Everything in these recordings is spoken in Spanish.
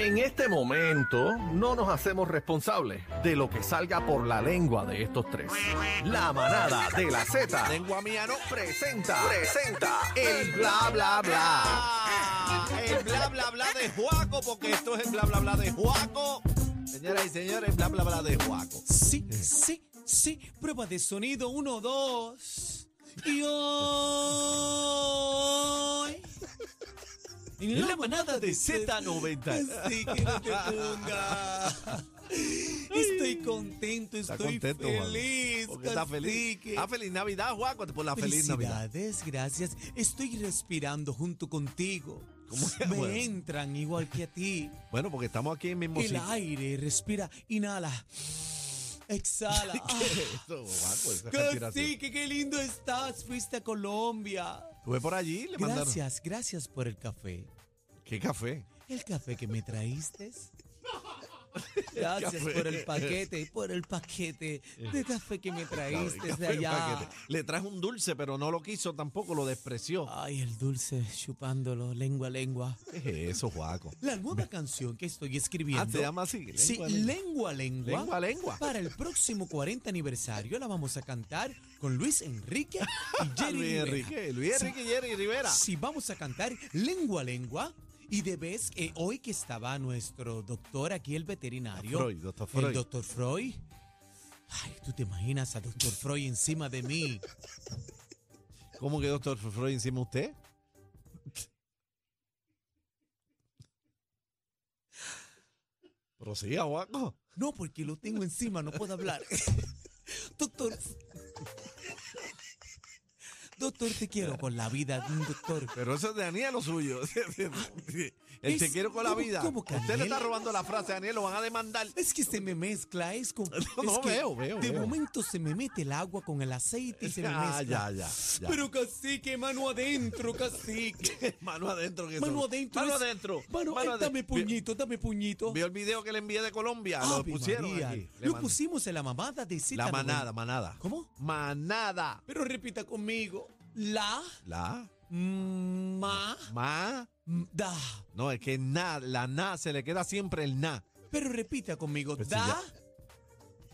En este momento no nos hacemos responsables de lo que salga por la lengua de estos tres. La manada de la Z Lengua mía no. presenta, presenta el bla bla bla. Ah, El bla bla bla de Juaco, porque esto es el bla bla bla de Juaco. Señoras y señores, bla bla bla de Juaco. Sí, sí, sí. Prueba de sonido, uno, dos. Y hoy. En la manada de Z90. Sí, que no te pongas. Estoy contento, estoy contento, feliz. Porque está feliz. Ah, feliz Navidad, Juaco, por la feliz Navidad. Gracias. Estoy respirando junto contigo. ¿Cómo que Me bueno? entran igual que a ti. Bueno, porque estamos aquí en mismo El sitio. aire, respira, inhala. Exhala. ¿Qué es Juaco? Respiración. Cacique, qué lindo estás. Fuiste a Colombia. Estuve por allí, le mandaron. Gracias, gracias por el café. ¿Qué café? El café que me traíste. Gracias por el paquete, por el paquete de café que me traíste de allá. Le traje un dulce, pero no lo quiso tampoco, lo despreció. Ay, el dulce chupándolo, lengua a lengua. ¿Qué es eso, Juaco? La nueva canción que estoy escribiendo. Ah, se llama así. Sí, lengua, lengua. lengua a lengua. Lengua a lengua. Para el próximo 40 aniversario la vamos a cantar con Luis Enrique y Jerry Luis Rivera. Enrique, Luis Sí. Enrique y Jerry Rivera. Sí, vamos a cantar lengua a lengua. Y de vez que hoy que estaba nuestro doctor aquí, el veterinario. Freud, doctor Freud. El doctor Freud. Ay, tú te imaginas a doctor Freud encima de mí. ¿Cómo que doctor Freud encima de usted? Prosiga, Juaco. No, porque lo tengo encima, no puedo hablar. doctor. Doctor, te quiero con la vida, doctor. Pero eso es de Daniel lo suyo. El te quiero con la ¿cómo- vida. cómo que Usted le está robando la frase a Daniel, lo van a demandar. Es que se me mezcla, es como. No, veo, veo, De veo. momento se me mete el agua con el aceite y se me Ah, mezcla. ya, ya, ya. Pero cacique, mano adentro, cacique. mano adentro. Que Mano adentro. Mano es- adentro. Mano, Mano ay, ade- dame puñito, dame puñito. Vio el video que le envié de Colombia. lo pusieron María, aquí. Lo mandé. pusimos en la mamada de Z90. La manada, manada. ¿Cómo? Manada. Pero repita conmigo. La, La, ma, ma. da. No, es que na, la na, se le queda siempre el na. Pero repita conmigo. Pues si da. ya-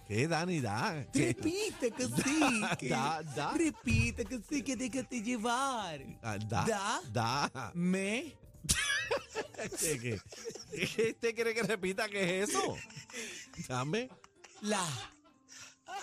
¿Qué Dani da? ¿Qué? Repite, cacique. Da, da. Repite, cacique, déjate llevar. Ah, Da. Da. Da. Me. ¿Qué, qué? ¿Qué ¿Usted quiere que repita qué es eso? Dame. La.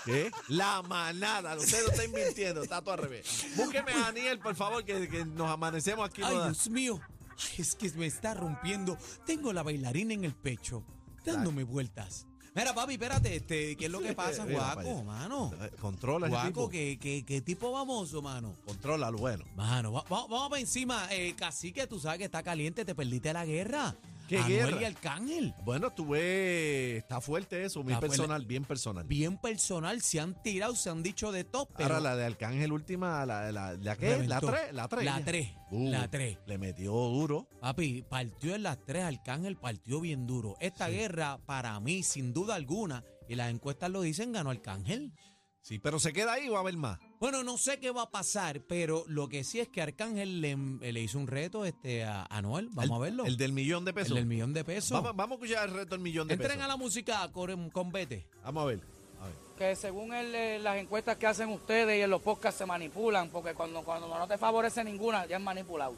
¿Qué? La manada. Usted lo está mintiendo, está todo al revés. Búsqueme a Daniel, por favor, que, que nos amanecemos aquí. Ay, Dios mío. Ay, es que me está rompiendo. Tengo la bailarina en el pecho, dándome vueltas. Mira, papi, espérate, este, ¿qué es lo que pasa, Mira guaco, mano? Controla ese Guaco, tipo. ¿qué, qué, qué tipo famoso, mano? Controla lo bueno. Mano, va- va- vamos para encima. Eh, cacique, tú sabes que está caliente, te perdiste la guerra. ¿Qué Anuel guerra? y Arcángel. Bueno, tuve. Está fuerte eso, muy Está fuerte. personal, bien personal. Bien personal, se han tirado, se han dicho de top, pero Ahora la de Arcángel última, la, la, la, qué? La Reventó. 3, la 3. La tres, la tres. Le metió duro. Papi, partió en las tres, Arcángel partió bien duro. Esta guerra, para mí, sin duda alguna, y las encuestas lo dicen, ganó Arcángel. Sí, pero se queda ahí o va a haber más. Bueno, no sé qué va a pasar, pero lo que sí es que Arcángel le, le hizo un reto este, a, a Noel. Vamos El- a verlo. El del millón de pesos. El del millón de pesos. Vamos, vamos a escuchar el reto del millón de Entren pesos. a la música con, con Vete. Vamos a ver. A ver. que según el, eh, las encuestas que hacen ustedes y en los podcasts se manipulan, porque cuando, cuando no te favorece ninguna, ya es manipulado.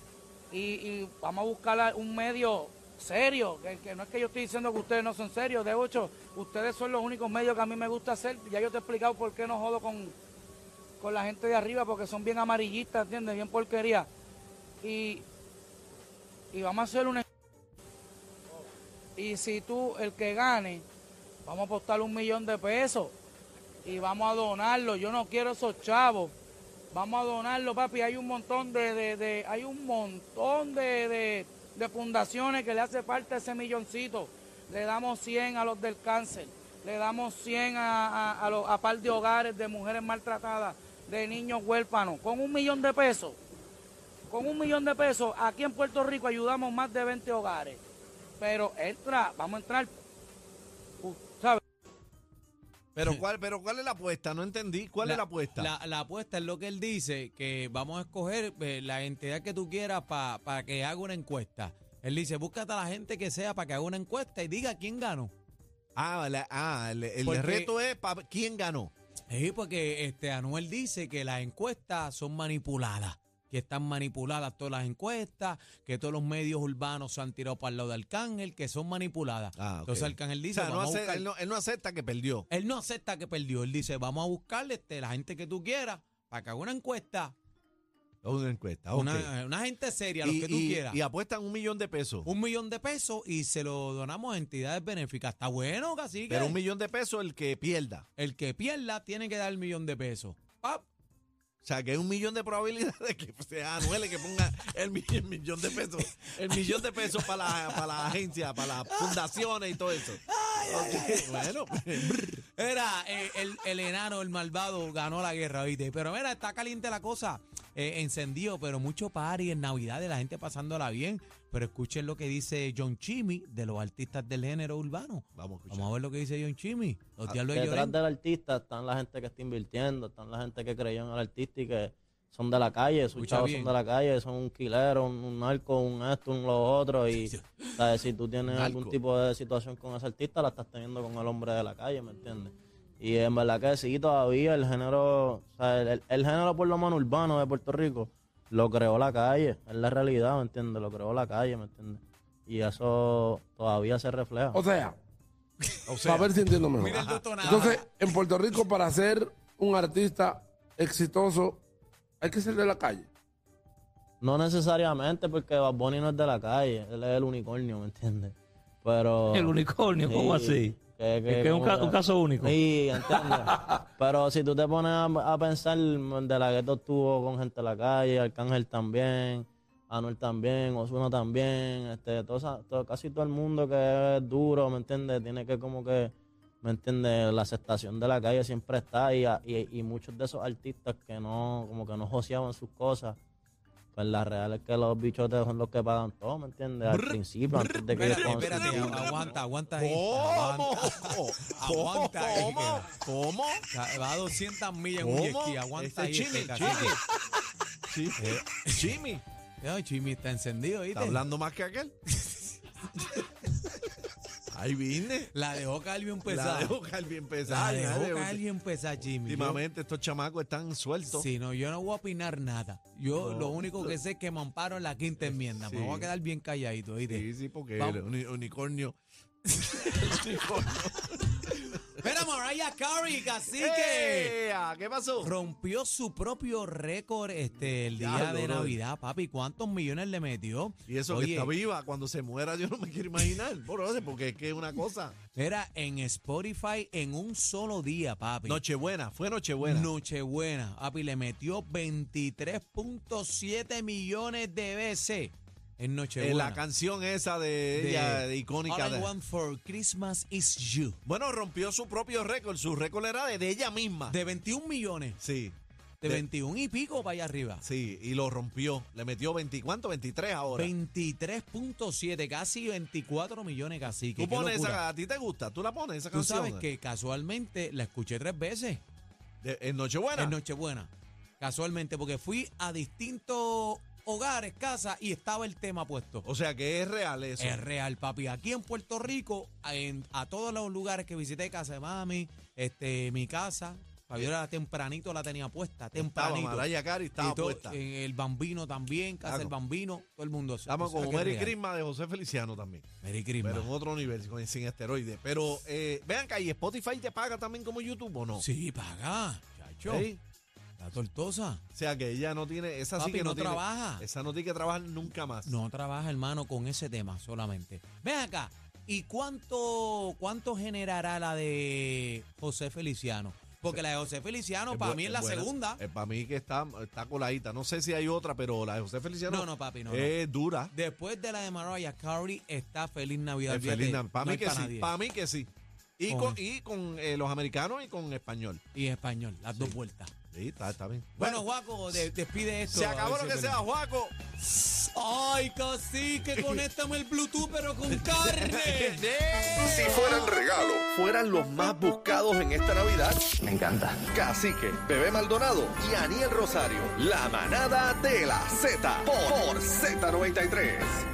y, y vamos a buscar un medio serio, que, que no es que yo estoy diciendo que ustedes no son serios, de hecho, ustedes son los únicos medios que a mí me gusta hacer, ya yo te he explicado por qué no jodo con, con la gente de arriba, porque son bien amarillistas, ¿entiendes? Bien porquería. Y, y vamos a hacer una... Y si tú, el que gane, vamos a apostar un millón de pesos y vamos a donarlo. Yo no quiero esos chavos. Vamos a donarlo, papi. Hay un montón de, de- de- hay un montón de, de- de fundaciones que le hace falta ese milloncito. Le damos 100 a los del cáncer, le damos 100 a, a, a los a par de hogares de mujeres maltratadas, de niños huérfanos. Con un millón de pesos, con un millón de pesos, aquí en Puerto Rico ayudamos más de 20 hogares. Pero entra, vamos a entrar, ¿sabes? Pero ¿cuál, pero ¿cuál es la apuesta? No entendí. ¿Cuál es la apuesta? La, la apuesta es lo que él dice, que vamos a escoger eh, la entidad que tú quieras para que haga una encuesta. Él dice, búscate a la gente que sea para que haga una encuesta y diga quién ganó. Ah, la- ah, el, el Porque- reto es pa- quién ganó. Sí, porque este Anuel dice que las encuestas son manipuladas, que están manipuladas todas las encuestas, que todos los medios urbanos se han tirado para el lado de Arcángel, que son manipuladas. Ah, ok. Entonces Arcángel O dice, sea, no vamos a ace- buscar- él, no, él no acepta que perdió. Él no acepta que perdió. Él dice, vamos a buscarle este, la gente que tú quieras para que haga una encuesta. Una encuesta. Una, una gente seria, los y, que tú y- quieras. y apuestan un millón de pesos. un millón de pesos y se lo donamos a entidades benéficas. Está bueno, casi Pero un millón de pesos el que pierda. El que pierda tiene que dar el millón de pesos. ¡Pap! O sea, que hay un millón de probabilidades de que sea Anuel el que ponga el, mi- el millón de pesos. El millón de pesos para la, para la agencia, para las fundaciones y todo eso. Bueno, Era eh, el, el enano, el malvado, ganó la guerra, ¿viste? Pero mira, está caliente la cosa, eh, encendido, pero mucho party en Navidad de la gente pasándola bien. Pero escuchen lo que dice John Chimmy de los artistas del género urbano. vamos a escuchar. Vamos a ver lo que dice John Chimmy. Los diablos de Detrás Llorén. del artista están la gente que está invirtiendo, están la gente que creyó en el artista y que son de la calle, sus Escucha chavos bien. son de la calle, son un quilero, un, un narco, un esto, un lo otro. Y ¿sabes? si tú tienes Narco. algún tipo de situación con ese artista, la estás teniendo con el hombre de la calle, ¿me entiendes? Y en verdad que sí, todavía el género, o sea, el, el género por lo menos urbano de Puerto Rico lo creó la calle, es la realidad, ¿me entiendes? Lo creó la calle, ¿me entiendes? Y eso todavía se refleja. O sea, O sea, para ver si entiendo mejor. Mira el detonado. Entonces, en Puerto Rico, para ser un artista exitoso, hay que ser de la calle. No necesariamente porque Bad Bunny no es de la calle, él es el unicornio, ¿me entiendes? Pero... El unicornio, ¿cómo Sí, así? Que- Es que es un, ca- un caso único. Sí, ¿entiendes? Pero si tú te pones a, a pensar, de la gueto estuvo con gente de la calle, Arcángel también, Anuel también, Osuna también, este, todo todo- casi todo el mundo que es duro, ¿me entiendes? Tiene que como que, ¿me entiendes? La aceptación de la calle siempre está y, y, y muchos de esos artistas que no, como que no joseaban sus cosas, pues la real es que los bichotes son los que pagan todo, ¿me entiendes? Al principio, antes de que ellos Espérate, espérate, aguanta, aguanta ahí. ¿Cómo? Aguanta, ahí, ¿Cómo? ¿Cómo? Va a 200 millas en un jet. Aguanta ahí. Chimi, este Chimi. cacique. Sí. Jimmy, Ay, Chimi está encendido, ¿viste? ¿está hablando más que aquel? Ahí vine. La dejó caer bien La pesada. dejo caer bien La pesada. dejó nadie- caer bien pesada, Jimmy. Yo- Últimamente estos chamacos están sueltos. Sí, no, yo no voy a opinar nada. Yo No. lo único que sé es que me amparo en la quinta enmienda. Sí. Me voy a quedar bien calladito, ¿viste? Sí, sí, porque el uni- unicornio. Mira, Mariah Carey, cacique. ¡Ea! ¿Qué pasó? Rompió su propio récord este el día Diablo, de. Navidad, papi. ¿Cuántos millones le metió? Y eso Oye, que está viva, cuando se muera yo no me quiero imaginar. Brother, porque es que es una cosa. Era en Spotify en un solo día, papi. Nochebuena, fue Nochebuena. Nochebuena, papi, le metió 23.7 millones de veces en En Nochebuena. la canción esa de, ella, de icónica. All I de- Want for Christmas is You. Bueno, rompió su propio récord. Su récord era de, de ella misma. De 21 millones. sí. De De- 21 y pico para allá arriba. Sí, y lo rompió. Le metió 20, ¿cuánto? 23 ahora. 23.7, casi 24 millones casi. Tú pones esa, a ti te gusta, tú la pones esa Tú canción. sabes que casualmente la escuché tres veces De- en Nochebuena. en Nochebuena. Casualmente, porque fui a distintos hogares, casas, y estaba el tema puesto. O sea que es real eso. Es real, papi. Aquí en Puerto Rico, en- a todos los lugares que visité, casa de mami, este, mi casa, Fabiola tempranito la tenía puesta, Estaba tempranito. Mariah Carey, estaba Y todo- puesta. en el bambino también, casa Claro. del bambino, todo el mundo. Estamos es Merry. Christmas de José Feliciano también. Merry Christmas. Pero en otro nivel, con- sin esteroides. Pero eh, vean que ahí Spotify te paga también como YouTube o no. Sí, paga, chacho. ¿Sí? Tortosa. O sea que ella no tiene, esa sí que no, no tiene, trabaja. Esa no tiene que trabajar nunca más. No trabaja, hermano, con ese tema solamente. Ven acá. ¿Y cuánto, cuánto generará la de José Feliciano? Porque la de José Feliciano, para mí, es la buena. segunda. Eh, para mí que está, está coladita. No sé si hay otra, pero la de José Feliciano No, no, papi, no. no. es dura. Después de la de Mariah Carey está Feliz Navidad. Es feliz Nav- Para no mí que sí. Para mí que sí. Y Con- con, y con eh, los americanos y con español. Y español, las dos vueltas. Sí, está, está bien. Bueno, Juaco, de- despide esto. se acabó lo que sea. Juaco. Ay, cacique, conéctame el Bluetooth, pero con carne. Si fueran regalo, fueran los más buscados en esta Navidad. Me encanta. Cacique, Bebé Maldonado y Aniel Rosario. La manada de la Z por, por Z93.